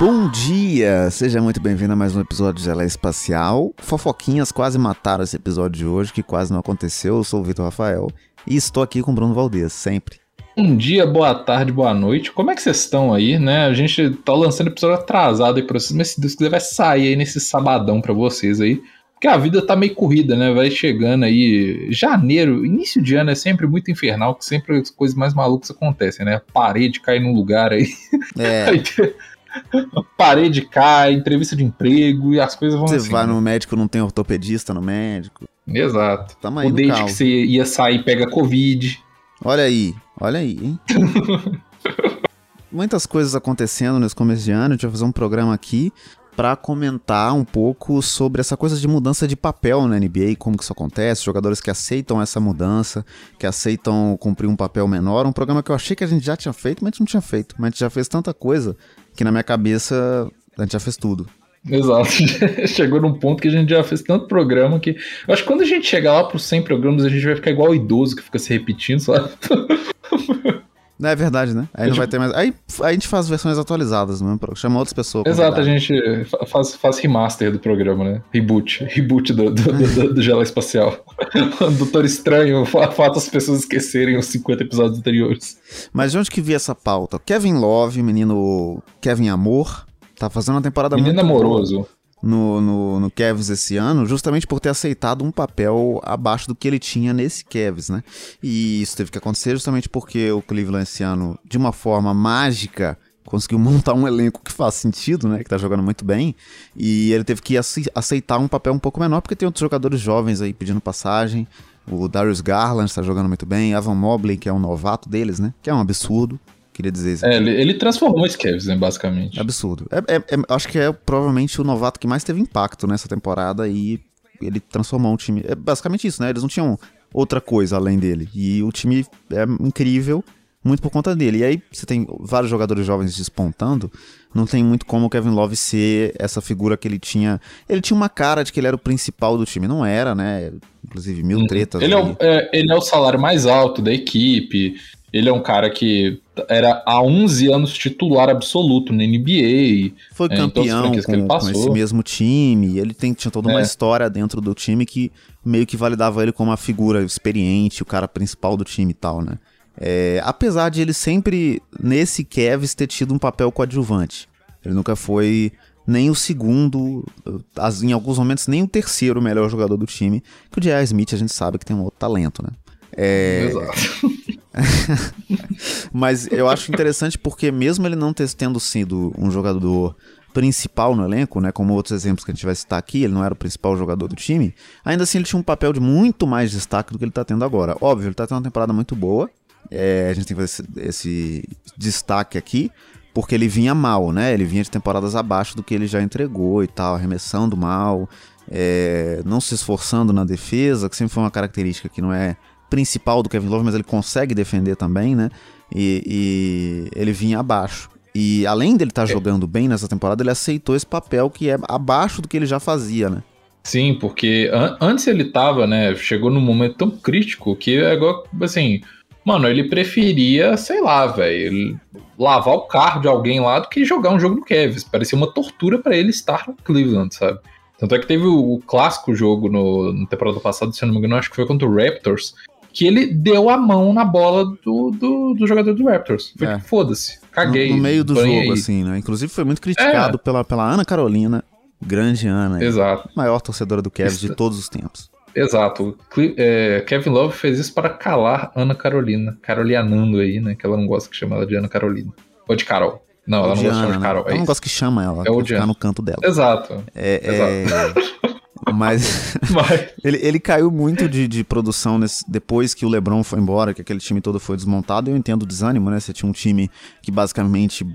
Bom dia! Seja muito bem-vindo a mais um episódio de Ela Espacial. Fofoquinhas quase mataram esse episódio de hoje, que quase não aconteceu. Eu sou o Vitor Rafael e estou aqui com o Bruno Valdez, sempre. Bom dia, boa tarde, boa noite. Como é que vocês estão aí, né? A gente tá lançando episódio atrasado aí pra vocês, mas se Deus quiser vai sair aí nesse sabadão pra vocês aí. Porque a vida tá meio corrida, né? Vai chegando aí. Janeiro, início de ano é sempre muito infernal, que sempre as coisas mais malucas acontecem, né? Parede cai num lugar aí. É. Parede cai, entrevista de emprego e as coisas vão Você assim. vai no médico, não tem ortopedista no médico. Exato. Tamo aí o date caos. que você ia sair pega Covid. Olha aí, olha aí, hein? Muitas coisas acontecendo nesse começo de ano. A gente vai fazer um programa aqui para comentar um pouco sobre essa coisa de mudança de papel na NBA, como que isso acontece, jogadores que aceitam essa mudança, que aceitam cumprir um papel menor. Um programa que eu achei que a gente já tinha feito, mas a gente não tinha feito. Mas a gente já fez tanta coisa que na minha cabeça a gente já fez tudo. Exato. Chegou num ponto que a gente já fez tanto programa que. Eu acho que quando a gente chegar lá pros 100 programas, a gente vai ficar igual o idoso que fica se repetindo, sabe? Não é verdade, né? Aí não Eu, vai ter mais. Aí, a gente faz versões atualizadas, né? Chama outras pessoas. Exato, a gente fa- faz, faz remaster do programa, né? Reboot. Reboot do, do, do, do Gela Espacial. Doutor Estranho fa- faz as pessoas esquecerem os 50 episódios anteriores. Mas de onde que vi essa pauta? Kevin Love, menino Kevin Amor, tá fazendo uma temporada Menino muito boa amoroso. No, no, no Cavs esse ano, justamente por ter aceitado um papel abaixo do que ele tinha nesse Cavs, né? E isso teve que acontecer justamente porque o Cleveland esse ano, de uma forma mágica, conseguiu montar um elenco que faz sentido, né? Que tá jogando muito bem. E ele teve que ace- aceitar um papel um pouco menor, porque tem outros jogadores jovens aí pedindo passagem. O Darius Garland está jogando muito bem. Evan Mobley, que é um novato deles, né? Que é um absurdo. Queria dizer isso. É, ele, ele transformou esse Cavs, né, basicamente. Absurdo. É, é- é- acho que é provavelmente o novato que mais teve impacto nessa temporada e ele transformou um time. É basicamente isso, né? Eles não tinham outra coisa além dele. E o time é incrível, muito por conta dele. E aí você tem vários jogadores jovens despontando. Não tem muito como o Kevin Love ser essa figura que ele tinha. Ele tinha uma cara de que ele era o principal do time. Não era, né? Inclusive, mil tretas. Ele é, o, é, ele é o salário mais alto da equipe. Ele é um cara que era há 11 anos titular absoluto na NBA. Foi É, campeão franquias que ele com, com passou. esse mesmo time. Ele tem, tinha toda uma É. história dentro do time que meio que validava ele como uma figura experiente, o cara principal do time e tal, né? É, apesar de ele sempre, nesse Cavs, ter tido um papel coadjuvante. Ele nunca foi nem o segundo, em alguns momentos nem o terceiro melhor jogador do time, que o J.R. Smith a gente sabe que tem um outro talento, né? É, Exato. mas eu acho interessante porque mesmo ele não tendo sido um jogador principal no elenco, né, como outros exemplos que a gente vai citar aqui, ele não era o principal jogador do time, ainda assim ele tinha um papel de muito mais destaque do que ele tá tendo agora. Óbvio, ele tá tendo uma temporada muito boa, é, a gente tem que fazer esse, esse destaque aqui, porque ele vinha mal, né, ele vinha de temporadas abaixo do que ele já entregou e tal, arremessando mal, é, não se esforçando na defesa, que sempre foi uma característica que não é principal do Kevin Love, mas ele consegue defender também, né? E, e ele vinha abaixo. E além dele estar jogando bem nessa temporada, ele aceitou esse papel que é abaixo do que ele já fazia, né? Sim, porque an- antes ele tava, né? Chegou num momento tão crítico que é igual, assim. Mano, ele preferia, sei lá, velho, lavar o carro de alguém lá do que jogar um jogo no Cavs. Parecia uma tortura pra ele estar no Cleveland, sabe? Tanto é que teve o, o clássico jogo no, na temporada passada, se eu não me engano, acho que foi contra o Raptors, que ele deu a mão na bola do, do, do jogador do Raptors. Foi É. foda-se, caguei. No, no meio do jogo, aí. assim, né? Inclusive foi muito criticado pela, pela Ana Carolina, grande Ana, aí, Exato. maior torcedora do Cavs de todos os tempos. Exato. É, Kevin Love fez isso para calar Ana Carolina. Carolianando aí, né? Que ela não gosta que chama ela de Ana Carolina. Ou de Carol. Não, ela não gosta de chamar Odiana, de né? Carol. Ela É não isso. gosta que chama ela, É Odiana. ficar no canto dela. Exato. É, é... Mas Mas, Ele, ele caiu muito de, de produção nesse- depois que o LeBron foi embora, que aquele time todo foi desmontado. Eu entendo o desânimo, né? Você tinha um time que basicamente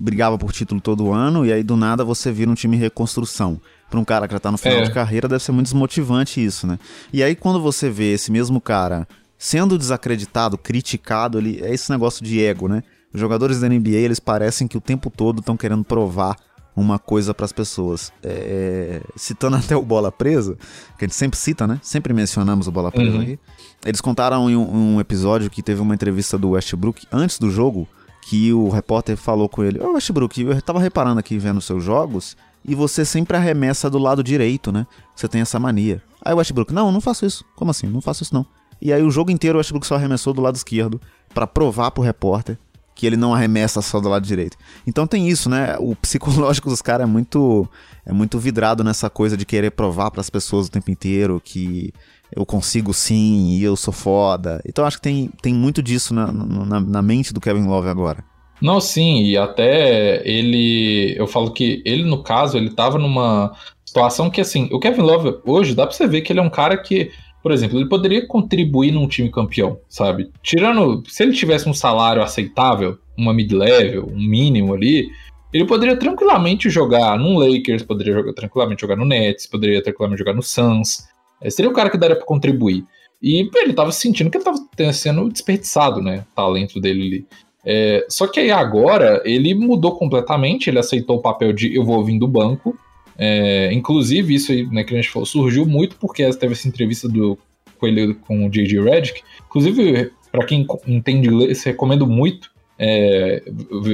brigava por título todo ano, e aí do nada você vira um time em reconstrução. Pra um cara que já tá no final É. de carreira, deve ser muito desmotivante isso, né? E aí quando você vê esse mesmo cara sendo desacreditado, criticado, ele, é esse negócio de ego, né? Os jogadores da NBA, eles parecem que o tempo todo estão querendo provar uma coisa pras pessoas. É, citando até o Bola Presa, que a gente sempre cita, né? Sempre mencionamos o Bola Presa Uhum. aqui. Eles contaram em um, um episódio que teve uma entrevista do Westbrook antes do jogo, que o repórter falou com ele: Ô Westbrook, eu tava reparando aqui vendo seus jogos e você sempre arremessa do lado direito, né? Você tem essa mania. Aí o Westbrook: Não, não faço isso. Como assim? Não faço isso não. E aí o jogo inteiro o Westbrook só arremessou do lado esquerdo para provar pro repórter que ele não arremessa só do lado direito. Então tem isso, né? O psicológico dos caras é muito é muito vidrado nessa coisa de querer provar para as pessoas o tempo inteiro que eu consigo sim e eu sou foda. Então acho que tem, tem muito disso na, na, na mente do Kevin Love agora. Não, sim, e até ele. Eu falo que ele, no caso, ele tava numa situação que, assim, o Kevin Love hoje dá pra você ver que ele é um cara que, por exemplo, ele poderia contribuir num time campeão, sabe? Tirando. Se ele tivesse um salário aceitável, uma mid-level, um mínimo ali, ele poderia tranquilamente jogar num Lakers, poderia jogar, tranquilamente jogar no Nets, poderia tranquilamente jogar no Suns. É, seria o cara que daria para contribuir. E ele tava sentindo que ele tava sendo desperdiçado, né? O talento dele ali. É, só que aí agora ele mudou completamente, ele aceitou o papel de eu vou vir do banco. É, inclusive, isso aí, né, que a gente falou, surgiu muito porque teve essa entrevista do Coelho com o J.J. Redick. Inclusive, para quem entende inglês, recomendo muito é,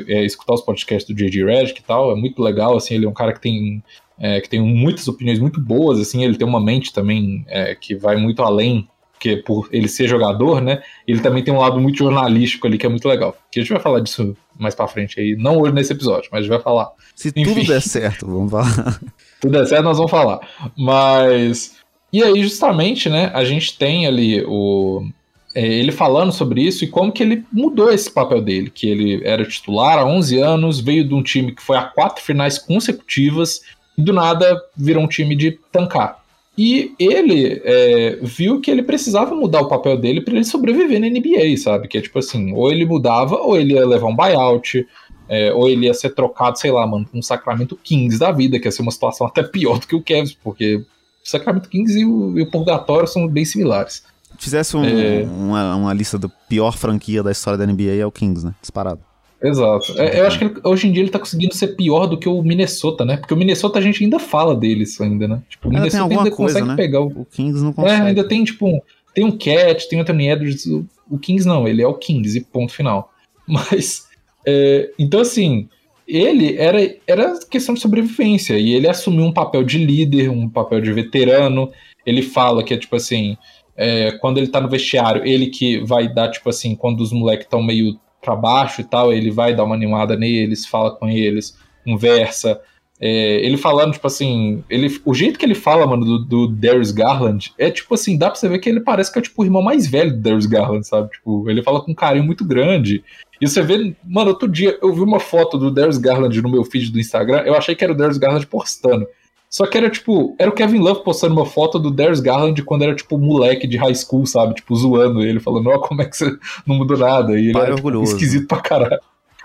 é, escutar os podcasts do J.J. Redick e tal. É muito legal, assim, ele é um cara que tem é, que tem muitas opiniões muito boas, assim, ele tem uma mente também é, que vai muito além, que por ele ser jogador, né, ele também tem um lado muito jornalístico ali que é muito legal. Que a gente vai falar disso mais pra frente aí, não hoje nesse episódio, mas a gente vai falar. Se Enfim, tudo der certo, vamos falar. tudo der certo, nós vamos falar. Mas... E aí, justamente, né, a gente tem ali o... É, ele falando sobre isso e como que ele mudou esse papel dele, que ele era titular há 11 anos, veio de um time que foi a quatro finais consecutivas, e do nada virou um time de tancar. E ele é, viu que ele precisava mudar o papel dele para ele sobreviver na NBA, sabe? Que é tipo assim, ou ele mudava, ou ele ia levar um buyout, é, ou ele ia ser trocado, sei lá, mano, com um Sacramento Kings da vida, que ia ser uma situação até pior do que o Cavs, porque o Sacramento Kings e o, e o Purgatório são bem similares. Fizesse um, é... uma, uma lista da pior franquia da história da NBA é o Kings, né? Disparado. Exato. É, eu acho que ele, hoje em dia ele tá conseguindo ser pior do que o Minnesota, né? Porque o Minnesota a gente ainda fala deles ainda, né? Tipo, o Minnesota ainda coisa, consegue né? pegar o... o Kings não consegue. É, ainda tem, tipo, um, tem um Cat, tem o Anthony Edwards. O, o Kings não, ele é o Kings e ponto final. Mas, é, então assim, ele era, era questão de sobrevivência e ele assumiu um papel de líder, um papel de veterano. Ele fala que é tipo assim, é, quando ele tá no vestiário, ele que vai dar, tipo assim, quando os moleques estão meio para baixo e tal, ele vai dar uma animada neles, fala com eles, conversa. É, ele falando, tipo assim, ele, o jeito que ele fala, mano, do, do Darius Garland, é tipo assim, dá pra você ver que ele parece que é tipo o irmão mais velho do Darius Garland, sabe? Tipo, ele fala com um carinho muito grande. E você vê, mano, outro dia eu vi uma foto do Darius Garland no meu feed do Instagram, eu achei que era o Darius Garland postando. Só que era tipo, era o Kevin Love postando uma foto do Darius Garland quando era tipo moleque de high school, sabe? Tipo, zoando ele, falando, ó, como é que você não mudou nada? E ele Pai era tipo, esquisito pra caralho.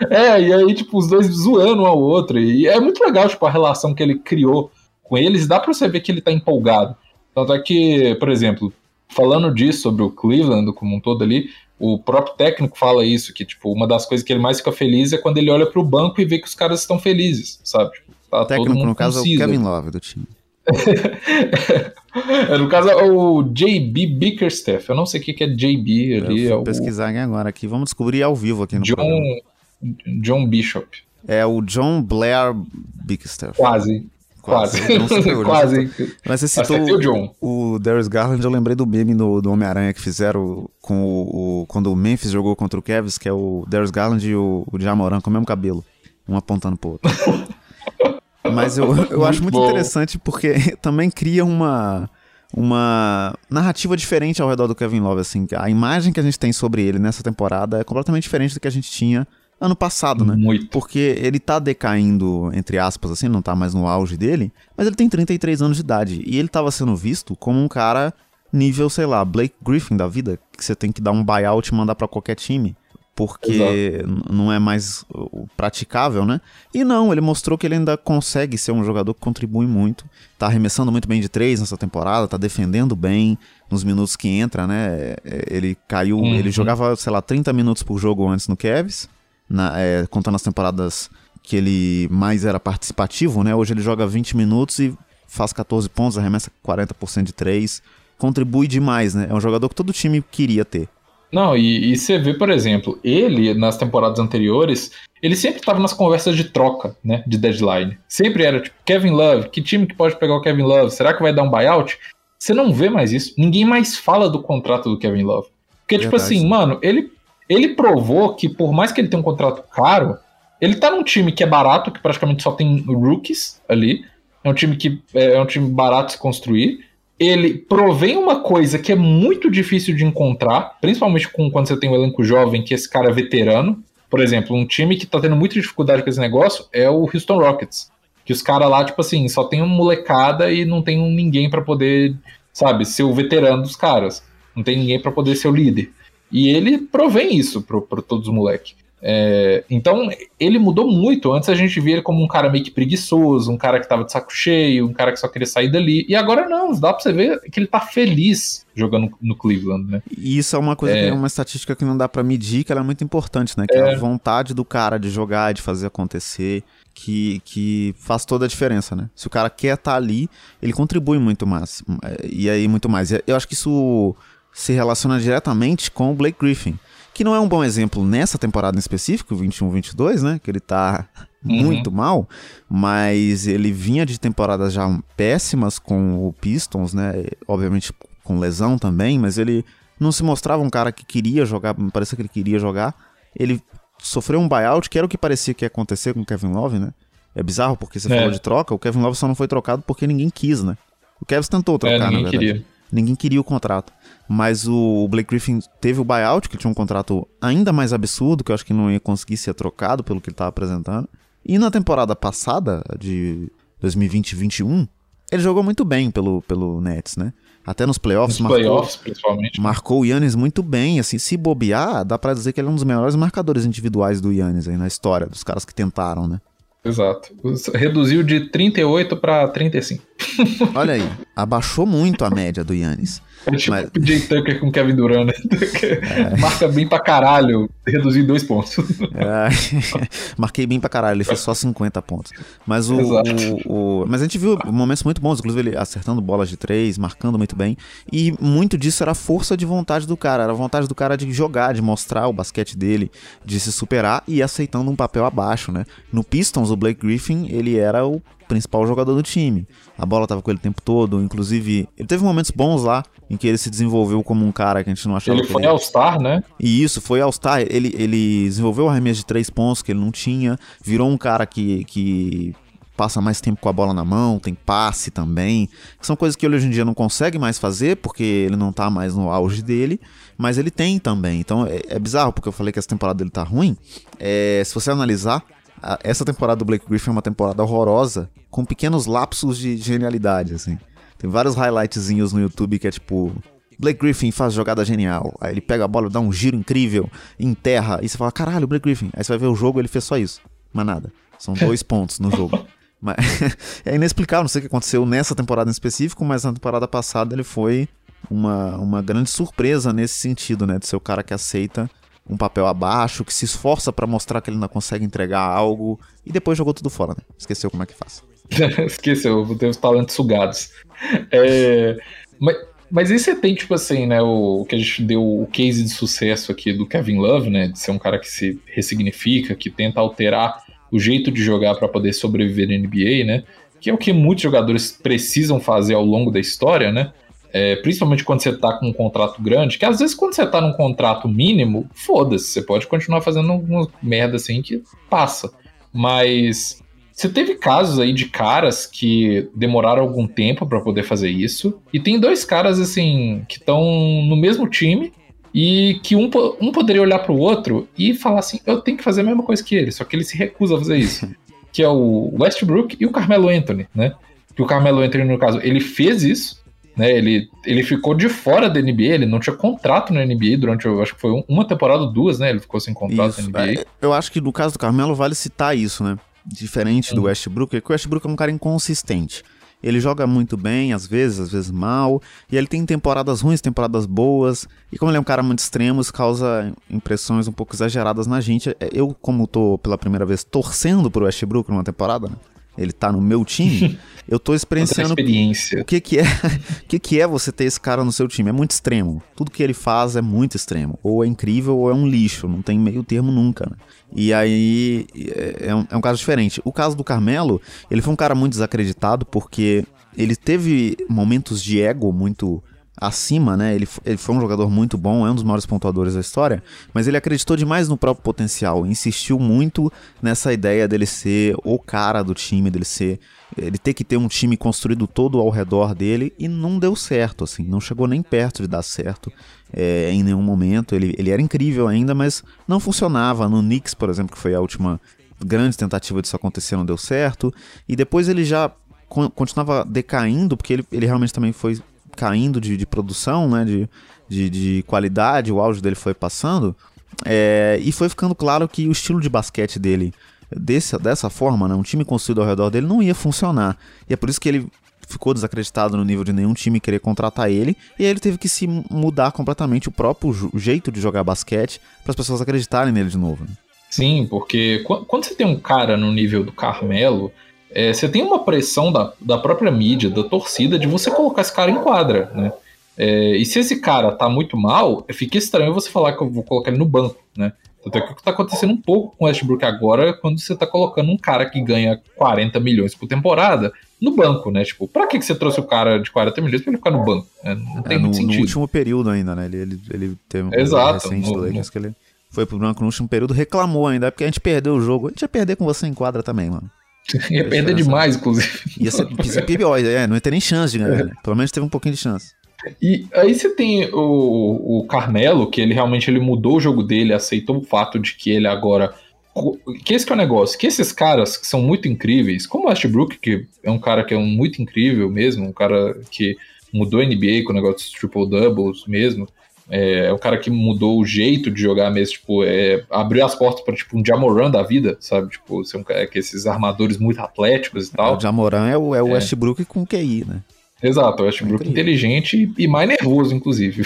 É, e aí, tipo, os dois zoando um ao outro. E é muito legal, tipo, a relação que ele criou com eles. Dá pra você ver que ele tá empolgado. Tanto é que, por exemplo, falando disso sobre o Cleveland como um todo ali, o próprio técnico fala isso, que, tipo, uma das coisas que ele mais fica feliz é quando ele olha pro banco e vê que os caras estão felizes, sabe? Tá o técnico, no caso, conciso. é o Kevin Love do time. no caso, é o JB Bickerstaff. Eu não sei o que é JB ali. Eu vou é pesquisar o... agora aqui. Vamos descobrir ao vivo aqui no John, programa. John Bishop. É o John Blair Bickerstaff. Quase. Quase. Quase. Quase. Mas você citou o, John. o Darius Garland, eu lembrei do meme do, do Homem-Aranha que fizeram com o, o, quando o Memphis jogou contra o Cavs, que é o Darius Garland e o, o Jamoran com o mesmo cabelo, um apontando pro outro. Mas eu, eu acho muito interessante porque também cria uma, uma narrativa diferente ao redor do Kevin Love. Assim, a imagem que a gente tem sobre ele nessa temporada é completamente diferente do que a gente tinha ano passado, né? Muito. Porque ele tá decaindo, entre aspas, assim, não tá mais no auge dele, mas ele tem 33 anos de idade. E ele tava sendo visto como um cara nível, sei lá, Blake Griffin da vida, que você tem que dar um buyout e mandar para qualquer time porque Exato. não é mais praticável, né? E não, ele mostrou que ele ainda consegue ser um jogador que contribui muito, tá arremessando muito bem de três nessa temporada, tá defendendo bem nos minutos que entra, né? É, ele caiu, uhum. ele jogava, sei lá, 30 minutos por jogo antes no Cavs, na, é, contando as temporadas que ele mais era participativo, né? Hoje ele joga 20 minutos e faz 14 pontos, arremessa 40% de três, contribui demais, né? É um jogador que todo time queria ter. Não, e, e você vê, por exemplo, ele, nas temporadas anteriores, ele sempre estava nas conversas de troca, né? De deadline. Sempre era tipo, Kevin Love, que time que pode pegar o Kevin Love? Será que vai dar um buyout? Você não vê mais isso. Ninguém mais fala do contrato do Kevin Love. Porque, tipo Verdade. tipo assim, mano, ele, ele provou que, por mais que ele tenha um contrato caro, ele tá num time que é barato, que praticamente só tem rookies ali. É um time que é, é um time barato de se construir. Ele provém uma coisa que é muito difícil de encontrar, principalmente com, quando você tem um elenco jovem, que esse cara é veterano. Por exemplo, um time que tá tendo muita dificuldade com esse negócio é o Houston Rockets. Que os caras lá, tipo assim, só tem uma molecada e não tem ninguém para poder, sabe, ser o veterano dos caras. Não tem ninguém para poder ser o líder. E ele provém isso para todos os moleques. É, então, ele mudou muito. Antes a gente via ele como um cara meio que preguiçoso, um cara que tava de saco cheio, um cara que só queria sair dali. E agora não, dá pra você ver que ele tá feliz jogando no Cleveland, né? E isso é uma coisa, é, é uma estatística que não dá para medir, que ela é muito importante, né? Que é, é a vontade do cara de jogar, de fazer acontecer. Que, que faz toda a diferença, né? Se o cara quer estar tá ali, ele contribui muito mais. E aí, muito mais. Eu acho que isso se relaciona diretamente com o Blake Griffin que não é um bom exemplo nessa temporada em específico, 21-22, né? Que ele tá uhum. muito mal, mas ele vinha de temporadas já péssimas com o Pistons, né? Obviamente com lesão também, mas ele não se mostrava um cara que queria jogar, parecia que ele queria jogar. Ele sofreu um buyout, que era o que parecia que ia acontecer com o Kevin Love, né? É bizarro porque você é. falou de troca, o Kevin Love só não foi trocado porque ninguém quis, né? O Kevin tentou trocar, é, na verdade. Queria. Ninguém queria o contrato. Mas o Blake Griffin teve o buyout, que tinha um contrato ainda mais absurdo, que eu acho que não ia conseguir ser trocado pelo que ele estava apresentando. E na temporada passada, de 2020-21, ele jogou muito bem pelo, pelo Nets, né? Até nos playoffs, nos marcou, playoffs, principalmente. marcou o Yannis muito bem, assim, se bobear, dá para dizer que ele é um dos melhores marcadores individuais do Yannis aí na história, dos caras que tentaram, né? Exato. Reduziu de 38 para 35. Olha aí, abaixou muito a média do Yannis. É tipo Mas... PJ Tucker com Kevin Durant, né? É. Marca bem pra caralho, reduzir dois pontos. É. Marquei bem pra caralho, ele fez só 50 pontos. Mas o, o, o, Mas a gente viu momentos muito bons, inclusive ele acertando bolas de três, marcando muito bem. E muito disso era força de vontade do cara, era vontade do cara de jogar, de mostrar o basquete dele, de se superar e aceitando um papel abaixo, né? No Pistons, o Blake Griffin, ele era o principal jogador do time. A bola estava com ele o tempo todo, inclusive ele teve momentos bons lá em que ele se desenvolveu como um cara que a gente não achava. Ele foi ele... All-Star, né? E isso, foi All-Star. Ele, ele desenvolveu o arremesso de três pontos que ele não tinha, virou um cara que, que passa mais tempo com a bola na mão, tem passe também. São coisas que ele hoje em dia não consegue mais fazer porque ele não tá mais no auge dele, mas ele tem também. Então é, é bizarro porque eu falei que essa temporada dele tá ruim. É, se você analisar, essa temporada do Blake Griffin é uma temporada horrorosa, com pequenos lapsos de genialidade, assim. Tem vários highlightzinhos no YouTube que é tipo. Blake Griffin faz jogada genial. Aí ele pega a bola, dá um giro incrível, enterra, e você fala, caralho, Blake Griffin. Aí você vai ver o jogo, ele fez só isso. Mas nada. São dois pontos no jogo. Mas, é inexplicável, não sei o que aconteceu nessa temporada em específico, mas na temporada passada ele foi uma, uma grande surpresa nesse sentido, né? De ser o cara que aceita um papel abaixo, que se esforça para mostrar que ele não consegue entregar algo e depois jogou tudo fora, né? Esqueceu como é que faz. Esqueceu, tem os talentos sugados. É, mas, mas e você tem, tipo assim, né, o, o que a gente deu o case de sucesso aqui do Kevin Love, né, de ser um cara que se ressignifica, que tenta alterar o jeito de jogar para poder sobreviver na NBA, né, que é o que muitos jogadores precisam fazer ao longo da história, né, é, principalmente quando você tá com um contrato grande, que às vezes quando você tá num contrato mínimo, foda-se, você pode continuar fazendo alguma merda assim que passa. Mas você teve casos aí de caras que demoraram algum tempo para poder fazer isso, e tem dois caras assim que estão no mesmo time e que um, um poderia olhar para o outro e falar assim: eu tenho que fazer a mesma coisa que ele, só que ele se recusa a fazer isso. que é o Westbrook e o Carmelo Anthony, né? Que o Carmelo Anthony, no caso, ele fez isso, né? Ele, ele ficou de fora da NBA, ele não tinha contrato na NBA durante, eu acho que foi uma temporada ou duas, né? Ele ficou sem contrato isso, na NBA. É, eu acho que no caso do Carmelo vale citar isso, né? Diferente do Westbrook, é que o Westbrook é um cara inconsistente. Ele joga muito bem, às vezes, às vezes mal, e ele tem temporadas ruins, temporadas boas, e como ele é um cara muito extremo, isso causa impressões um pouco exageradas na gente. É, eu, como tô pela primeira vez torcendo pro Westbrook numa temporada, né? Ele tá no meu time, eu tô experienciando o que que é, o que que é você ter esse cara no seu time. É muito extremo. Tudo que ele faz é muito extremo. Ou é incrível ou é um lixo, não tem meio termo nunca, né? E aí é, é um, é um caso diferente. O caso do Carmelo, ele foi um cara muito desacreditado porque ele teve momentos de ego muito acima, né? Ele, ele foi um jogador muito bom, é um dos maiores pontuadores da história, mas ele acreditou demais no próprio potencial, insistiu muito nessa ideia dele ser o cara do time, dele ser. ele ter que ter um time construído todo ao redor dele e não deu certo, assim, não chegou nem perto de dar certo é, em nenhum momento. Ele, ele era incrível ainda, mas não funcionava. No Knicks, por exemplo, que foi a última grande tentativa disso acontecer, não deu certo. E depois ele já continuava decaindo, porque ele, ele realmente também foi caindo de, de produção, né, de, de, de, qualidade, o auge dele foi passando, é, e foi ficando claro que o estilo de basquete dele, desse, dessa forma, né, um time construído ao redor dele, não ia funcionar. E é por isso que ele ficou desacreditado no nível de nenhum time querer contratar ele, e aí ele teve que se mudar completamente o próprio jeito de jogar basquete para as pessoas acreditarem nele de novo. Né? Sim, porque quando você tem um cara no nível do Carmelo, é, você tem uma pressão da, da própria mídia, da torcida, de você colocar esse cara em quadra, né? É, e se esse cara tá muito mal, fica estranho você falar que eu vou colocar ele no banco, né? Tanto é que o que tá acontecendo um pouco com o Westbrook agora, quando você tá colocando um cara que ganha 40 milhões por temporada no banco, né? Tipo, pra que, que você trouxe o cara de 40 milhões pra ele ficar no banco? Né? Não tem é, no, sentido. No último período ainda, né? Ele, ele, ele teve um Exato, recente no, do Lakers que ele foi pro banco no último período, reclamou ainda, porque a gente perdeu o jogo. A gente ia perder com você em quadra também, mano. Ia perder demais, inclusive. Ia ser, ser pior, é, não ia ter nem chance de ganhar. Né? Pelo menos teve um pouquinho de chance. E aí você tem o, o Carmelo, que ele realmente ele mudou o jogo dele, aceitou o fato de que ele agora. Que esse que é o negócio, que esses caras que são muito incríveis, como o Westbrook, que é um cara que é um muito incrível mesmo, um cara que mudou a NBA com o negócio dos triple doubles mesmo, é, é o cara que mudou o jeito de jogar mesmo, tipo, é, abriu as portas para tipo um Jamoran da vida, sabe? Tipo, ser um, é, que esses armadores muito atléticos e tal. É, o Jamoran é o, é o é. Westbrook com QI, né? Exato, o Westbrook inteligente e, e, mais nervoso, inclusive.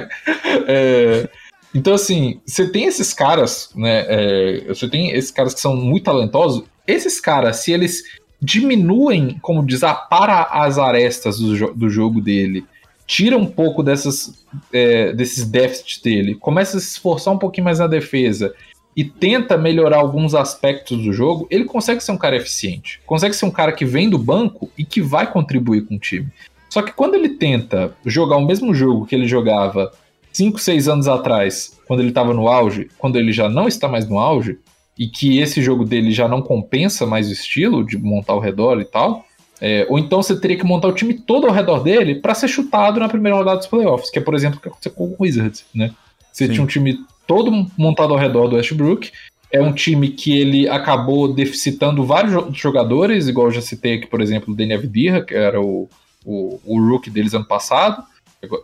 é, então, assim, você tem esses caras, né? É, você tem esses caras que são muito talentosos. Esses caras, se eles diminuem, como diz, para as arestas do, jo do jogo dele tira um pouco dessas, é, desses déficits dele, começa a se esforçar um pouquinho mais na defesa e tenta melhorar alguns aspectos do jogo, ele consegue ser um cara eficiente. Consegue ser um cara que vem do banco e que vai contribuir com o time. Só que quando ele tenta jogar o mesmo jogo que ele jogava 5, 6 anos atrás, quando ele estava no auge, quando ele já não está mais no auge, e que esse jogo dele já não compensa mais o estilo de montar ao redor e tal, é, ou então você teria que montar o time todo ao redor dele para ser chutado na primeira rodada dos playoffs, que é, por exemplo, o que aconteceu com o Wizards, né? Você Sim. tinha um time todo montado ao redor do Westbrook, é um time que ele acabou deficitando vários jogadores, igual eu já citei aqui, por exemplo, o Danny Avdija, que era o, o, o rookie deles ano passado,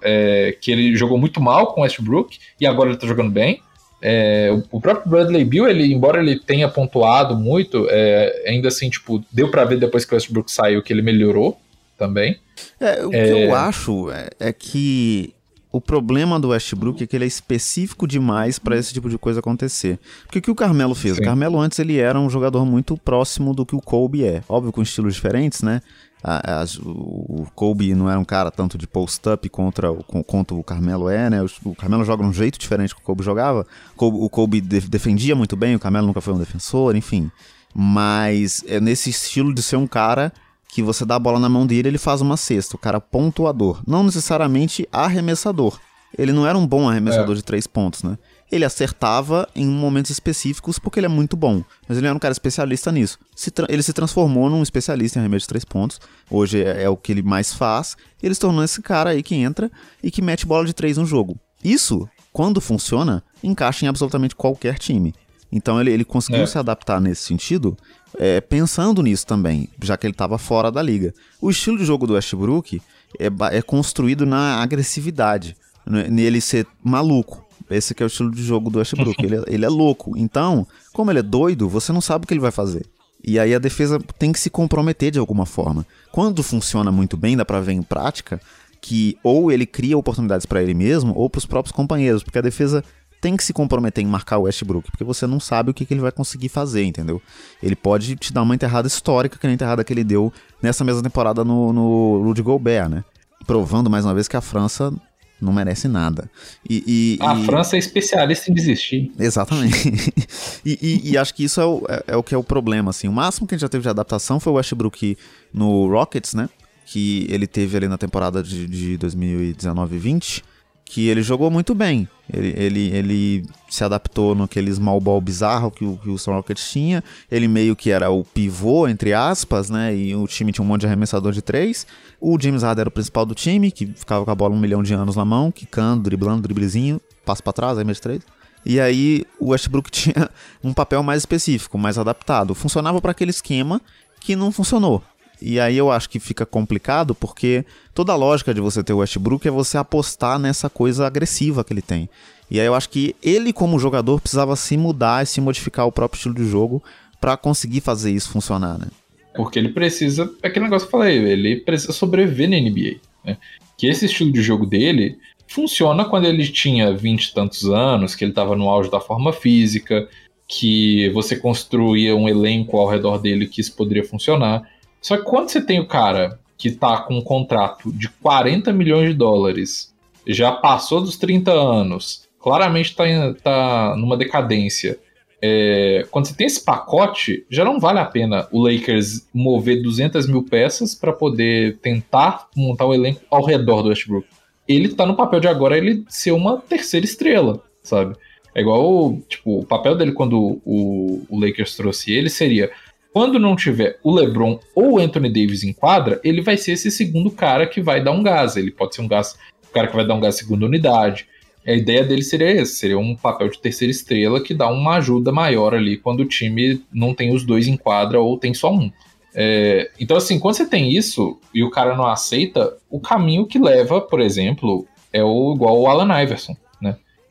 é, que ele jogou muito mal com o Westbrook, e agora ele tá jogando bem. É, o próprio Bradley Bill, ele, embora ele tenha pontuado muito, é, ainda assim, tipo, deu para ver depois que o Westbrook saiu que ele melhorou também. É, o que eu é. acho é, é, que o problema do Westbrook é que ele é específico demais para esse tipo de coisa acontecer. Porque o que o Carmelo fez? Sim. O Carmelo antes ele era um jogador muito próximo do que o Kobe é. Óbvio com estilos diferentes, né? A, a, o Kobe não era um cara tanto de post-up contra quanto o Carmelo é, né? O, o, Carmelo joga de um jeito diferente que o Kobe jogava. O Kobe, o Kobe de, defendia muito bem, o Carmelo nunca foi um defensor, enfim. Mas é nesse estilo de ser um cara que você dá a bola na mão dele, ele faz uma cesta. O cara pontuador, não necessariamente arremessador. Ele não era um bom arremessador é. de três pontos, né? Ele acertava em momentos específicos porque ele é muito bom. Mas ele era um cara especialista nisso. Se ele se transformou num especialista em arremesso de três pontos. Hoje é, é, o que ele mais faz. Ele se tornou esse cara aí que entra e que mete bola de três no jogo. Isso, quando funciona, encaixa em absolutamente qualquer time. Então ele, ele conseguiu é. se adaptar nesse sentido, é, pensando nisso também, já que ele estava fora da liga. O estilo de jogo do Westbrook é, é construído na agressividade, né, nele ser maluco. Esse que é o estilo de jogo do Westbrook. ele, é, ele é louco. Então, como ele é doido, você não sabe o que ele vai fazer. E aí a defesa tem que se comprometer de alguma forma. Quando funciona muito bem, dá pra ver em prática que ou ele cria oportunidades para ele mesmo ou para os próprios companheiros, porque a defesa tem que se comprometer em marcar o Westbrook, porque você não sabe o que, que ele vai conseguir fazer, entendeu? Ele pode te dar uma enterrada histórica, que é a enterrada que ele deu nessa mesma temporada no, no Rudy Gobert, né? Provando mais uma vez que a França não merece nada. E, e a e... França é especialista em desistir. Exatamente. e, e, acho que isso é o, é, é, o que é o problema, assim. O máximo que a gente já teve de adaptação foi o Westbrook no Rockets, né? Que ele teve ali na temporada de, de 2019-20 que ele jogou muito bem. Ele, ele, ele se adaptou naquele small ball bizarro que o, que o Houston Rockets tinha. Ele meio que era o pivô, entre aspas, né? E o time tinha um monte de arremessador de três. O James Harden era o principal do time, que ficava com a bola um milhão de anos na mão, quicando, driblando, driblezinho, passo para trás, arremesso de três. E aí o Westbrook tinha um papel mais específico, mais adaptado. Funcionava para aquele esquema que não funcionou. E aí eu acho que fica complicado porque toda a lógica de você ter o Westbrook é você apostar nessa coisa agressiva que ele tem. E aí eu acho que ele como jogador precisava se mudar e se modificar o próprio estilo de jogo para conseguir fazer isso funcionar, né? Porque ele precisa, é aquele negócio que eu falei, ele precisa sobreviver na NBA, né? Que esse estilo de jogo dele funciona quando ele tinha vinte e tantos anos, que ele estava no auge da forma física, que você construía um elenco ao redor dele que isso poderia funcionar. Só que quando você tem o cara que tá com um contrato de 40 milhões de dólares, já passou dos 30 anos, claramente tá, tá numa decadência. É, quando você tem esse pacote, já não vale a pena o Lakers mover 200 mil peças para poder tentar montar o elenco ao redor do Westbrook. Ele tá no papel de agora ele ser uma terceira estrela, sabe? É igual, tipo, o papel dele quando o, o Lakers trouxe ele seria quando não tiver o LeBron ou o Anthony Davis em quadra, ele vai ser esse segundo cara que vai dar um gás. Ele pode ser um gás, o cara que vai dar um gás segunda unidade. A ideia dele seria esse, seria um papel de terceira estrela que dá uma ajuda maior ali quando o time não tem os dois em quadra ou tem só um. É, então, assim, quando você tem isso e o cara não aceita, o caminho que leva, por exemplo, é o igual o Alan Iverson.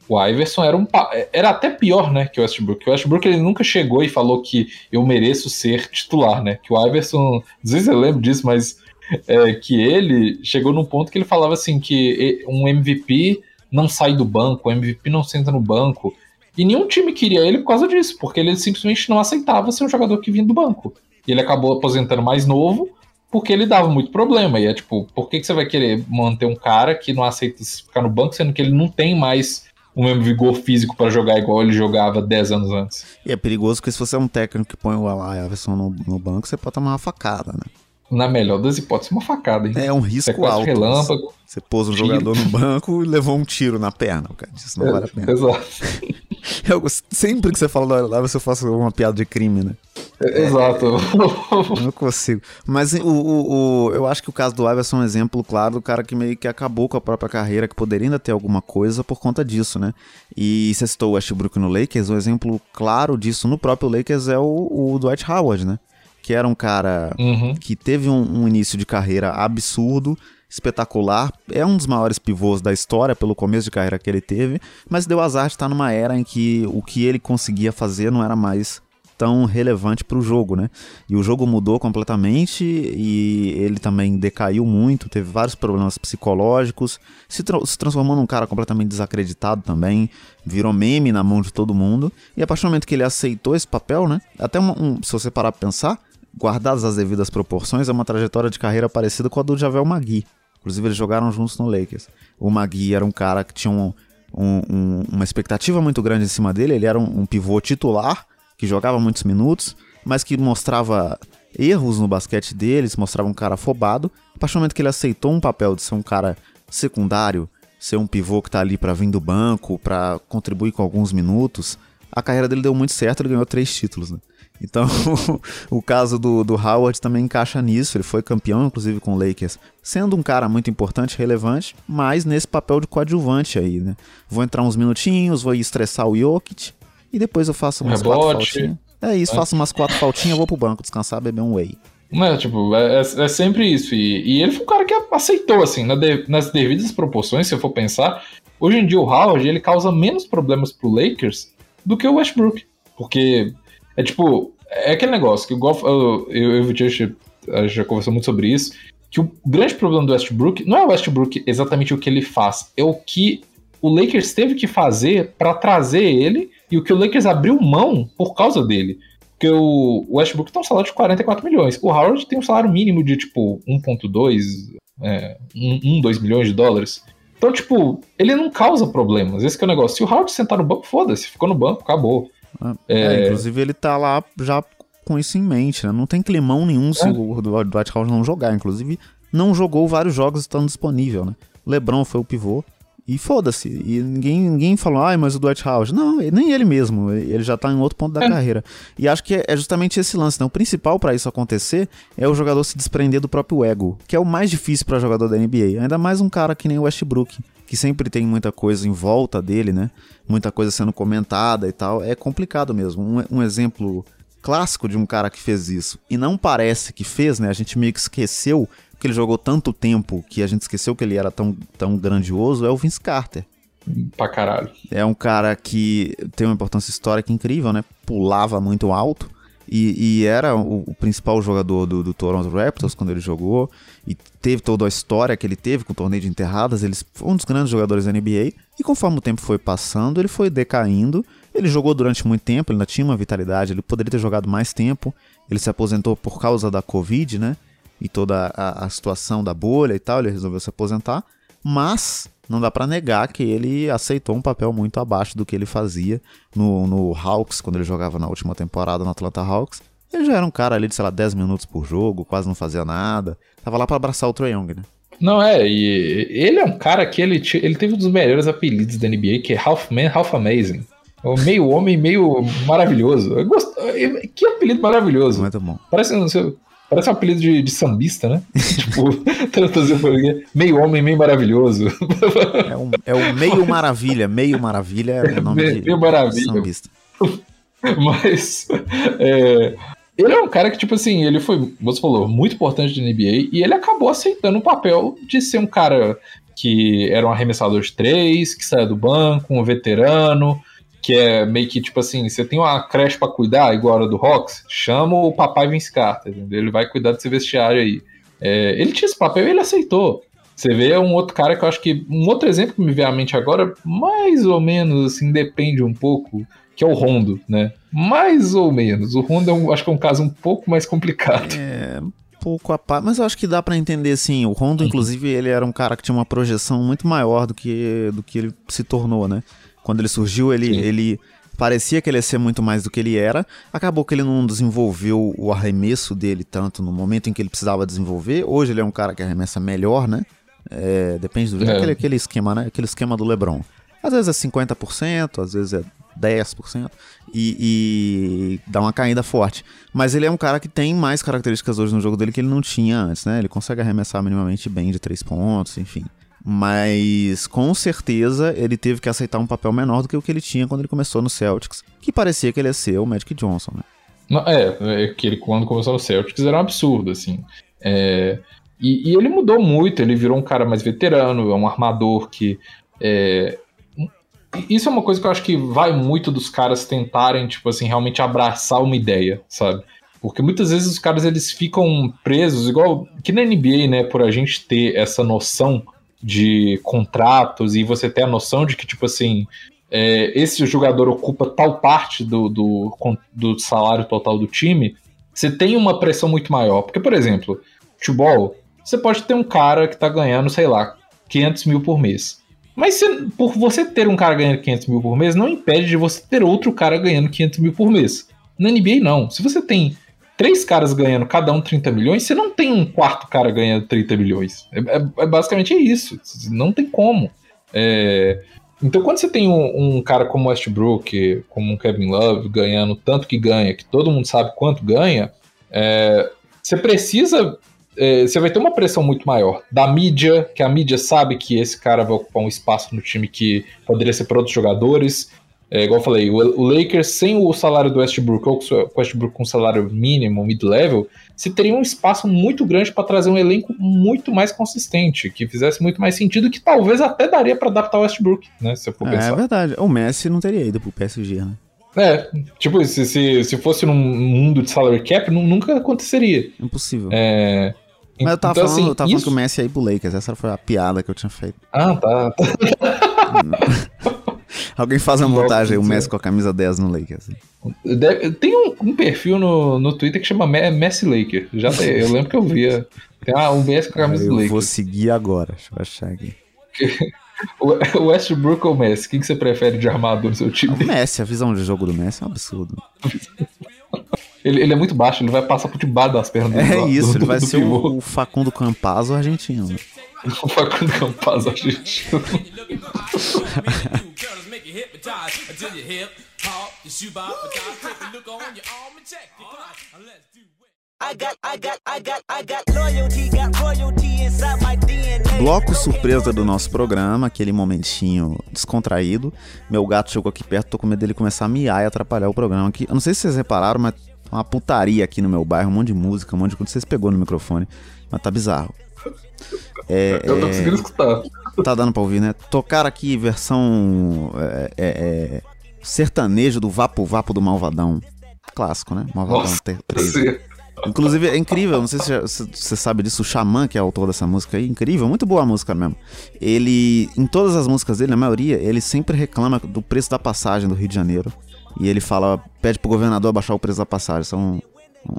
O Iverson era um era até pior, né, que o Westbrook. O Westbrook ele nunca chegou e falou que eu mereço ser titular, né? Que o Iverson, sei se eu lembro disso, mas é, que ele chegou num ponto que ele falava assim que um MVP não sai do banco, o MVP não senta no banco. E nenhum time queria ele por causa disso, porque ele simplesmente não aceitava ser um jogador que vinha do banco. E ele acabou aposentando mais novo, porque ele dava muito problema. E é tipo, por que, que você vai querer manter um cara que não aceita ficar no banco, sendo que ele não tem mais o mesmo vigor físico para jogar igual ele jogava 10 anos antes. E é perigoso porque se você é um técnico que põe o Iverson no, no banco, você pode tomar uma facada, né? Na melhor das hipóteses, uma facada, hein? É um risco alto. relâmpago. Você pôs um tiro. jogador no banco e levou um tiro na perna. O cara disse, não é, vale a pena. Exato. Eu, sempre que você fala do Live, eu faço uma piada de crime, né? É, exato. não consigo. Mas o, o, o, eu acho que o caso do Iverson é um exemplo claro do cara que meio que acabou com a própria carreira, que poderia ainda ter alguma coisa por conta disso, né? E você citou o Westbrook no Lakers, um exemplo claro disso no próprio Lakers é o, o Dwight Howard, né? Que era um cara uhum. que teve um, um início de carreira absurdo, espetacular, é um dos maiores pivôs da história pelo começo de carreira que ele teve, mas deu azar de estar numa era em que o que ele conseguia fazer não era mais tão relevante para o jogo, né? E o jogo mudou completamente e ele também decaiu muito, teve vários problemas psicológicos, se, tra se transformou num cara completamente desacreditado também, virou meme na mão de todo mundo. E a partir do momento que ele aceitou esse papel, né? Até um, um, se você parar pra pensar, guardadas as devidas proporções, é uma trajetória de carreira parecida com a do Javel Magui. Inclusive, eles jogaram juntos no Lakers. O Magui era um cara que tinha um, um, uma expectativa muito grande em cima dele, ele era um, um pivô titular que jogava muitos minutos, mas que mostrava erros no basquete deles, mostrava um cara afobado. A partir do momento que ele aceitou um papel de ser um cara secundário, ser um pivô que tá ali para vir do banco, para contribuir com alguns minutos, a carreira dele deu muito certo, ele ganhou três títulos, né? Então, o caso do, do Howard também encaixa nisso. Ele foi campeão, inclusive, com o Lakers, sendo um cara muito importante, relevante, mas nesse papel de coadjuvante aí, né? Vou entrar uns minutinhos, vou estressar o Jokic, e depois eu faço umas Rebote. quatro faltinhas. É isso, é. faço umas quatro faltinhas, vou pro banco descansar, beber um whey. É, tipo, é, é, é sempre isso. E, e, ele foi um cara que aceitou, assim, na de, nas devidas proporções, se eu for pensar. Hoje em dia o Howard, ele causa menos problemas pro Lakers do que o Westbrook. Porque é tipo, é aquele negócio que igual eu, eu, eu e o Tio já conversou muito sobre isso, que o grande problema do Westbrook não é o Westbrook exatamente o que ele faz, é o que o Lakers teve que fazer para trazer ele e o que o Lakers abriu mão por causa dele. Porque o Westbrook tem um salário de 44 milhões. O Howard tem um salário mínimo de tipo 1,2, é, 1, 2 milhões de dólares. Então, tipo, ele não causa problemas. Esse é o negócio. Se o Howard sentar no banco, foda-se, ficou no banco, acabou. É, é, inclusive ele tá lá já com isso em mente, né? Não tem climão nenhum se é. o Dwight Howard não jogar. Inclusive, não jogou vários jogos estando disponível, né? LeBron foi o pivô. E foda-se. E ninguém, ninguém falou, ai, mas o Dwight Howard. Não, nem ele mesmo. Ele já tá em outro ponto da é. carreira. E acho que é justamente esse lance, né? O principal para isso acontecer é o jogador se desprender do próprio ego, que é o mais difícil para jogador da NBA. Ainda mais um cara que nem o Westbrook, que sempre tem muita coisa em volta dele, né? Muita coisa sendo comentada e tal. É complicado mesmo. Um, um exemplo clássico de um cara que fez isso e não parece que fez, né? A gente meio que esqueceu que ele jogou tanto tempo que a gente esqueceu que ele era tão, tão grandioso, é o Vince Carter. Pra caralho. É um cara que tem uma importância histórica incrível, né? Pulava muito alto. E, e era o, o, principal jogador do, do, Toronto Raptors quando ele jogou. E teve toda a história que ele teve com o torneio de enterradas. Ele foi um dos grandes jogadores da NBA. E conforme o tempo foi passando, ele foi decaindo. Ele jogou durante muito tempo, ele ainda tinha uma vitalidade, ele poderia ter jogado mais tempo. Ele se aposentou por causa da Covid, né? E toda a, a situação da bolha e tal, ele resolveu se aposentar, mas não dá para negar que ele aceitou um papel muito abaixo do que ele fazia no, no Hawks, quando ele jogava na última temporada no Atlanta Hawks. Ele já era um cara ali de, sei lá, 10 minutos por jogo, quase não fazia nada. Tava lá para abraçar o Trae Young, né? Não, é, e ele é um cara que ele, ele teve um dos melhores apelidos da NBA, que é Half Man, Half Amazing. O meio homem, meio maravilhoso. Gosto, que apelido maravilhoso. Muito bom. Parece, Parece um apelido de, de sambista, né? tipo, traduzir por meio homem, meio maravilhoso. é, um, é o meio maravilha, meio maravilha é o nome meio, de, meio maravilha. sambista. Mas é, ele é um cara que, tipo assim, ele foi, você falou, muito importante na NBA e ele acabou aceitando o papel de ser um cara que era um arremessador de três, que saia do banco, um veterano, que é meio que tipo assim, você tem uma creche para cuidar, igual a do Rox, chama o papai Vince Carter, entendeu? Ele vai cuidar desse vestiário aí. É, ele tinha esse papel e ele aceitou. Você vê um outro cara que eu acho que. Um outro exemplo que me vem à mente agora, mais ou menos assim, depende um pouco, que é o Rondo, né? Mais ou menos. O Rondo é um, acho que é um caso um pouco mais complicado. É, pouco a par, mas eu acho que dá para entender assim. O Rondo, inclusive, ele era um cara que tinha uma projeção muito maior do que, do que ele se tornou, né? Quando ele surgiu, ele, ele parecia que ele ia ser muito mais do que ele era. Acabou que ele não desenvolveu o arremesso dele tanto no momento em que ele precisava desenvolver. Hoje ele é um cara que arremessa melhor, né? É, depende do é. Aquele, aquele esquema, né? Aquele esquema do LeBron. Às vezes é 50%, às vezes é 10% e, e dá uma caída forte. Mas ele é um cara que tem mais características hoje no jogo dele que ele não tinha antes, né? Ele consegue arremessar minimamente bem de 3 pontos, enfim. Mas com certeza ele teve que aceitar um papel menor do que o que ele tinha quando ele começou no Celtics, que parecia que ele ia ser o Magic Johnson, né? Não, é, é que ele quando começou no Celtics era um absurdo, assim. É, e, e, ele mudou muito, ele virou um cara mais veterano, é um armador que. É, isso é uma coisa que eu acho que vai muito dos caras tentarem, tipo assim, realmente abraçar uma ideia, sabe? Porque muitas vezes os caras eles ficam presos, igual que na NBA, né, por a gente ter essa noção de contratos e você ter a noção de que, tipo assim, é, esse jogador ocupa tal parte do, do, do salário total do time, você tem uma pressão muito maior. Porque, por exemplo, futebol, você pode ter um cara que tá ganhando, sei lá, 500 mil por mês. Mas se, por você ter um cara ganhando 500 mil por mês, não impede de você ter outro cara ganhando 500 mil por mês. Na NBA, não. Se você tem três caras ganhando cada um 30 milhões, você não tem um quarto cara ganhando 30 milhões. É, é, é basicamente isso. Não tem como. É, então, quando você tem um, um, cara como Westbrook, como um Kevin Love, ganhando tanto que ganha, que todo mundo sabe quanto ganha, é, você precisa. É, você vai ter uma pressão muito maior da mídia, que a mídia sabe que esse cara vai ocupar um espaço no time que poderia ser para outros jogadores. É, igual eu falei, o, Lakers sem o salário do Westbrook, ou o Westbrook com salário mínimo, mid-level, você teria um espaço muito grande para trazer um elenco muito mais consistente, que fizesse muito mais sentido, que talvez até daria para adaptar o Westbrook, né? Se eu for é, pensar. É verdade. O Messi não teria ido pro PSG, né? É, tipo, se, se, se fosse num mundo de salary cap, nunca aconteceria. Impossível. É. Mas eu tava, então, falando, assim, eu tava isso... falando que o Messi ia ir pro Lakers, essa foi a piada que eu tinha feito. Ah, tá. Alguém faz uma montagem o Messi com a camisa 10 no Lakers. Deve- tem um, um perfil no, no Twitter que chama Me- Messi Laker. Já tem, eu lembro que eu via. Tem ah, um Messi com a camisa do eu Lakers. vou seguir agora, deixa eu achar aqui. O o Westbrook ou Messi? Quem que você prefere de armador no seu O time? Messi, a visão de jogo do Messi é um absurdo. Ele, ele é muito baixo, ele vai passar por debaixo das pernas do- É do- isso, do- ele vai do ser o, o Facundo Campazzo argentino. O Facundo Campaz argentino. Make you hypnotize until you hip hop, you shoe bop, take a look on your arm and check your clock. Let's do it. I got, I got, I got, I got loyalty, got royalty inside my DNA. Bloco surpresa do nosso programa, aquele momentinho descontraído. Meu gato chegou aqui perto, tô com medo dele começar a miar e atrapalhar o programa aqui. Eu não sei se vocês repararam, mas uma putaria aqui no meu bairro, um monte de música, um monte de coisa. Vocês pegou no microfone, mas tá bizarro. É, Eu tô é, conseguindo escutar. Tá dando pra ouvir, né? Tocar aqui versão é, é, é, sertanejo do Vapo Vapo do Malvadão. Clássico, né? Malvadão Nossa, 3. Você- Inclusive, é incrível, não sei se você sabe disso, o Xamã, que é o autor dessa música aí, incrível, muito boa a música mesmo. Ele, em todas as músicas dele, na maioria, ele sempre reclama do preço da passagem do Rio de Janeiro. E ele fala, pede pro governador abaixar o preço da passagem. São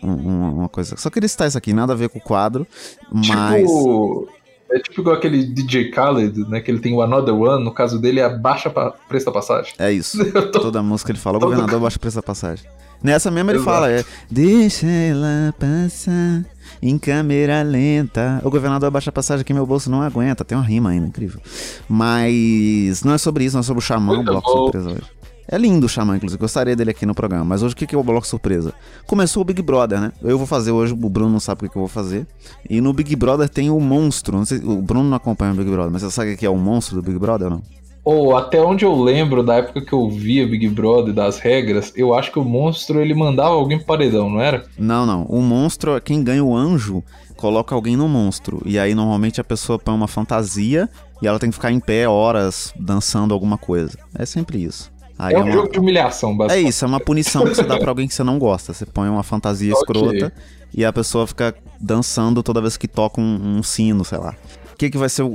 um- um- uma coisa. Só queria citar isso aqui, nada a ver com o quadro, mas. Tipo, é tipo igual aquele DJ Khaled, né? Que ele tem o Another One, no caso dele é baixa pa- preço da passagem. É isso. Tô- Toda música ele fala, o governador preço da passagem. Nessa mesmo ele Exato. fala, é. Deixa ela passar em câmera lenta. O governador abaixa a passagem que meu bolso não aguenta. Tem uma rima ainda, incrível. Mas não é sobre isso, não é sobre o Xamã, o bloco surpresa hoje. É lindo o Xamã, inclusive. Gostaria dele aqui no programa. Mas hoje o que que é o bloco surpresa? Começou o Big Brother, né? Eu vou fazer hoje, o Bruno não sabe o que que eu vou fazer. E no Big Brother tem o monstro. Não sei, o Bruno não acompanha o Big Brother, mas você sabe o que é o monstro do Big Brother ou não? Ou até onde eu lembro da época que eu via Big Brother das regras, eu acho que o monstro ele mandava alguém pro paredão, não era? Não, não. O monstro, quem ganha o anjo, coloca alguém no monstro. E aí, normalmente, a pessoa põe uma fantasia e ela tem que ficar em pé horas dançando alguma coisa. É sempre isso. Aí É é, um uma- jogo de humilhação, é basicamente. isso, é uma punição que você dá pra alguém que você não gosta. Você põe uma fantasia Ok. escrota e a pessoa fica dançando toda vez que toca um, um sino, sei lá. O que, que vai ser o-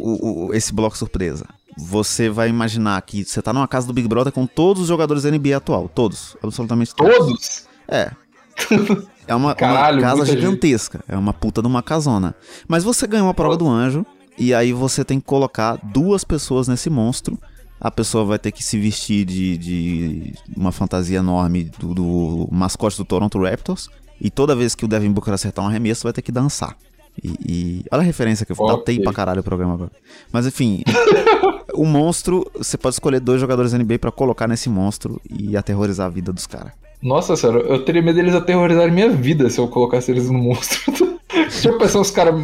o- esse bloco surpresa? Você vai imaginar que você tá numa casa do Big Brother com todos os jogadores da NBA atual. Todos. Absolutamente todos. Todos? É. É uma, uma Caralho, casa muita gigantesca. É uma puta de uma casona. Mas você ganhou a prova do anjo. E aí você tem que colocar duas pessoas nesse monstro. A pessoa vai ter que se vestir de, de uma fantasia enorme do, do mascote do Toronto Raptors. E toda vez que o Devin Booker acertar um arremesso, vai ter que dançar. E, e- olha a referência que eu Ok. datei pra caralho o programa agora. Mas enfim, o monstro, você pode escolher dois jogadores NBA pra colocar nesse monstro e aterrorizar a vida dos caras. Nossa senhora, eu teria medo deles aterrorizarem minha vida se eu colocasse eles no monstro. Deixa eu pensar uns caras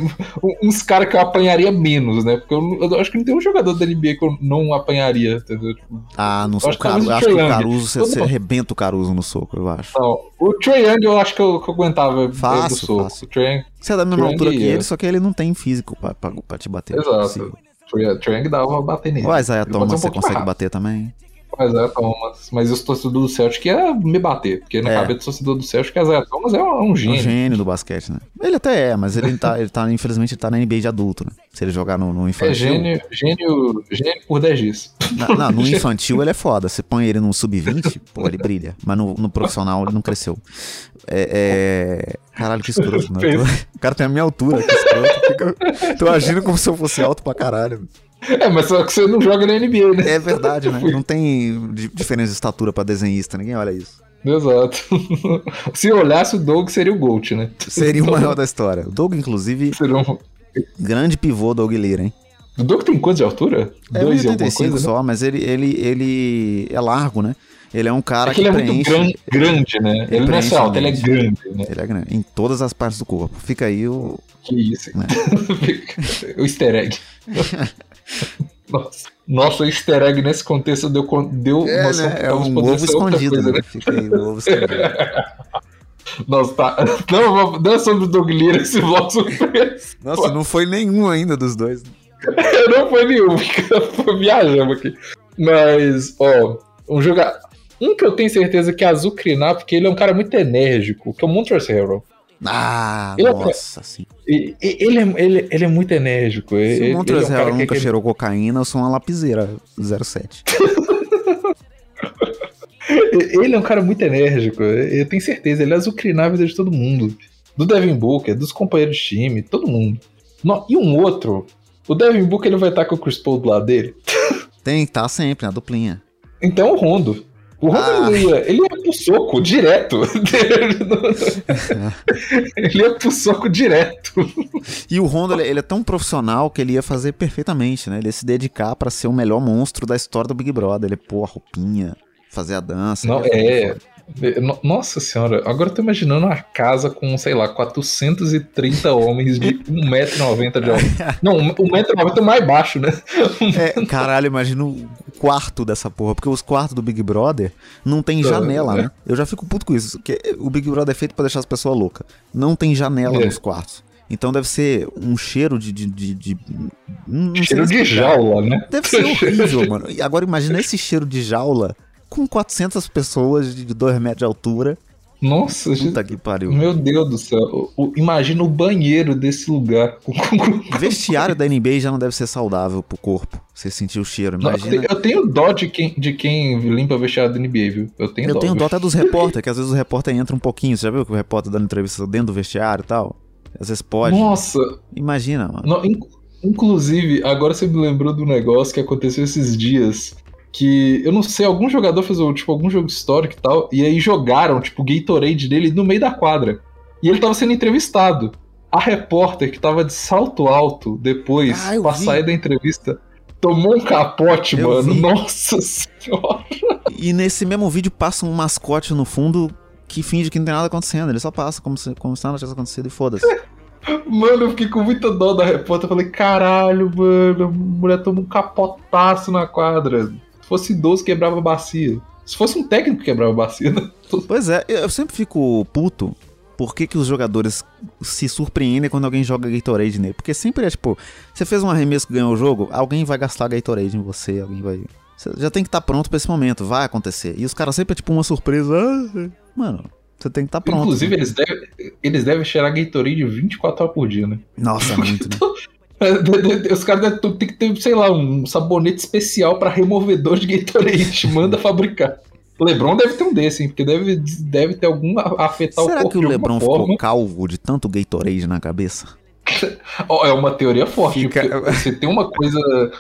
uns cara que eu apanharia menos, né? Porque eu, eu acho que não tem um jogador da NBA que eu não apanharia, entendeu? Tipo, Ah, não sei. acho Caruso, acho que o. Caruso, você, você arrebenta o Caruso no soco, eu acho. não. O Trae Young eu acho que eu, que eu aguentava Fácil, do soco. fácil. O Trae Você é da mesma Trae altura que é. ele, só que ele não tem físico pra, pra, pra te bater. exato. Trae Trae Young dava pra bater nele. O Isaiah Thomas um você consegue bater também? Mas é, Thomas. Mas os torcedores do Celtic ia me bater. Porque na É. cabeça do torcedor do Celtic, Isaiah Thomas é um, é um É um gênio. gênio do basquete, né? Ele até é, mas ele tá, ele tá infelizmente, ele tá na NBA de adulto, né? Se ele jogar no, no infantil. É gênio, gênio, gênio por 10 dias. Na- não, no infantil ele é foda. Você põe ele no sub-20, pô, ele brilha. Mas no, no profissional ele não cresceu. É. é- Caralho, que escroto, né? O cara tem a minha altura, que escroto. Fica- Tô agindo como se eu fosse alto pra caralho. É, mas só que você não joga na NBA, né? É verdade, né? Não tem di- diferença de estatura pra desenhista, ninguém olha isso. Exato. Se olhasse o Doug, seria o Gold, né? Seria o maior da história. O Doug, inclusive, Seria um... grande pivô Doug Lira, hein? O Doug tem quanto de altura? É Dois e alguma 1,85 coisa, né? só, mas ele, ele, ele é largo, né? Ele é um cara É que ele que é muito gran- grande, né? Ele, não é só alto, ele é grande, né? Ele é grande. Em todas as partes do corpo. Fica aí o. Que isso. Né? o easter egg. Nossa. Nossa, o easter egg nesse contexto deu, deu noção que É talvez um poderia ovo escondido, coisa, né? Fica aí o ovo escondido. Nossa, tá. Não, não é sobre o Doug Lira esse bloco surpresa. Nossa, não foi nenhum ainda dos dois. Não foi nenhum, viajando aqui. Mas, ó, um jogar. Um que eu tenho certeza que é azucrinar, porque ele é um cara muito enérgico, que é o Montrezl Harrell. Ah, Ele é- nossa, sim. E- e- Ele é, ele, ele é muito enérgico. Se ele, o ele é Montrezl um nunca que- cheirou cocaína, eu sou uma lapiseira 07. Ele é um cara muito enérgico. Eu tenho certeza. Ele azucrinar a vida de todo mundo. Do Devin Booker, dos companheiros de time, todo mundo. No- e um outro. O Devin Booker ele vai estar com o Chris Paul do lado dele. Tem estar sempre, na duplinha. Então o Rondo. O Rondo Ah. ele, ia, ele ia pro soco direto. ele ia pro soco direto. E o Rondo, ele, é tão profissional que ele ia fazer perfeitamente, né? Ele ia se dedicar pra ser o melhor monstro da história do Big Brother. Ele ia pôr a roupinha, fazer a dança. Não, fazer é. Nossa senhora, agora eu tô imaginando uma casa com, sei lá, 430 homens de 1,90m de altura. Não, 1,90m mais baixo, né? É, caralho, imagina o quarto dessa porra, porque os quartos do Big Brother não tem janela, né? Eu já fico puto com isso, porque o Big Brother é feito pra deixar as pessoas loucas. Não tem janela É. nos quartos. Então deve ser um cheiro de. de, de, de- Cheiro de jaula, né? Deve ser horrível, mano. E agora imagina esse cheiro de jaula com 400 pessoas de 2 metros de altura. Nossa, Puta que pariu. meu Deus do céu. Imagina o banheiro desse lugar. O vestiário da NBA já não deve ser saudável pro corpo. Você sentir o cheiro, imagina. eu tenho dó de quem, de quem limpa o vestiário da NBA, viu? Eu tenho Eu dó. tenho viu? dó até dos repórteres, que às vezes o repórter entra um pouquinho. Você já viu que o repórter dando entrevista dentro do vestiário e tal? Às vezes pode. Nossa, Imagina, mano. Inclusive, agora você me lembrou do negócio que aconteceu esses dias. Que eu não sei, algum jogador fez tipo, algum jogo histórico e tal, e aí jogaram, tipo, o Gatorade dele no meio da quadra. E ele tava sendo entrevistado. A repórter que tava de salto alto depois, Ah, pra vi. sair da entrevista, tomou um capote, Eu mano. vi. Nossa senhora. E nesse mesmo vídeo passa um mascote no fundo que finge que não tem nada acontecendo. Ele só passa como se, como se nada tivesse acontecido e foda-se. Mano, eu fiquei com muita dó da repórter. Eu falei, caralho, mano, a mulher tomou um capotaço na quadra. Se fosse idoso, quebrava a bacia. Se fosse um técnico, quebrava a bacia, né? Pois é, eu sempre fico puto. Por que, que os jogadores se surpreendem quando alguém joga Gatorade nele? Porque sempre é tipo, você fez um arremesso que ganhou o jogo, alguém vai gastar Gatorade em você, alguém vai. Você já tem que estar pronto pra esse momento, vai acontecer. E os caras sempre é tipo uma surpresa. ah, Mano, você tem que estar pronto. Inclusive, né? eles devem, eles devem cheirar Gatorade 24 horas por dia, né? Nossa, é muito, né? Os caras ter que ter, sei lá, um sabonete especial pra removedor de Gatorade. Manda fabricar. Lebron deve ter um desse, hein? Porque deve, deve ter algum afetar o Será corpo que o Lebron forma. ficou calvo de tanto Gatorade na cabeça? É uma teoria forte. Fica- Você tem uma coisa,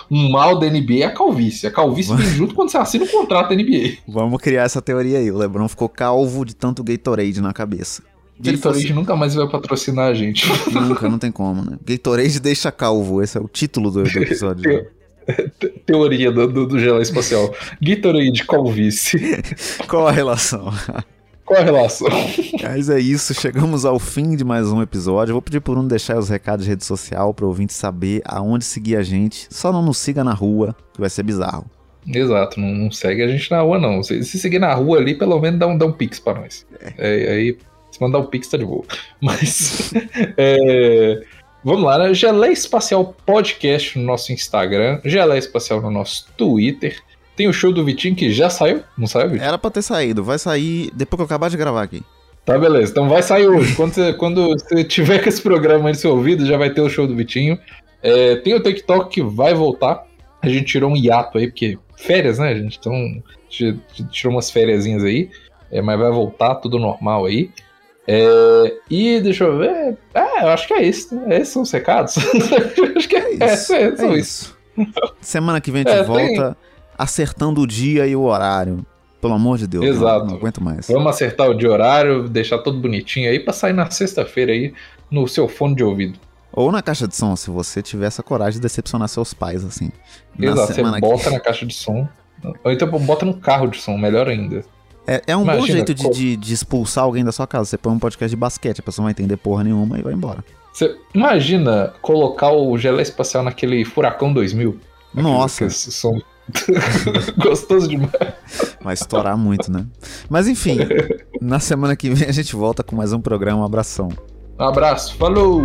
um mal da NBA é a calvície. A calvície vem junto quando você assina um contrato da NBA. Vamos criar essa teoria aí. O Lebron ficou calvo de tanto Gatorade na cabeça. Gatorade fosse- nunca mais vai patrocinar a gente. Nunca, não tem como, né? Gatorade deixa calvo. Esse é o título do, do episódio. Teoria do, do, do gelo espacial. Gatorade calvície. Qual a relação? Qual a relação? Mas é isso, chegamos ao fim de mais um episódio. Eu vou pedir por um deixar os recados de rede social para o ouvinte saber aonde seguir a gente. Só não nos siga na rua, que vai ser bizarro. Exato, não, não segue a gente na rua, não. Se, se seguir na rua ali, pelo menos dá um, dá um pix pra nós. É, aí, se mandar o pix, tá de boa. Mas, é, vamos lá, né? Geleia Espacial Podcast no nosso Instagram, Geleia Espacial no nosso Twitter. Tem o show do Vitinho que já saiu? Não saiu, Vitinho? Era pra ter saído, vai sair depois que eu acabar de gravar aqui. Tá, beleza. Então vai sair hoje. Quando você, quando você tiver com esse programa aí no seu ouvido, já vai ter o show do Vitinho. É, tem o TikTok que vai voltar. A gente tirou um hiato aí, porque férias, né, gente? Então, a gente tirou umas férias aí. É, mas vai voltar, tudo normal aí. É, e deixa eu ver. É, eu acho que é isso. Né? Esses são os recados. acho que é, É isso. é, É são isso. Semana que vem a gente É, tem- volta acertando o dia e o horário. Pelo amor de Deus. não- Exato. Não, aguento mais. Vamos acertar o de horário, deixar tudo bonitinho aí pra sair na sexta-feira aí no seu fone de ouvido. Ou na caixa de som, se você tiver essa coragem de decepcionar seus pais, assim. Na Exato, você semana que- bota na caixa de som. Ou então bota no carro de som, melhor ainda. É, é um bom Imagina, jeito de, de- de expulsar alguém da sua casa. Você põe um podcast de basquete, a pessoa não vai entender porra nenhuma e vai embora. Você imagina colocar o gelé espacial naquele Furacão 2000? Nossa. Som gostoso demais. Vai estourar muito, né? Mas enfim, na semana que vem a gente volta com mais um programa. Um abração. Um abraço, falou!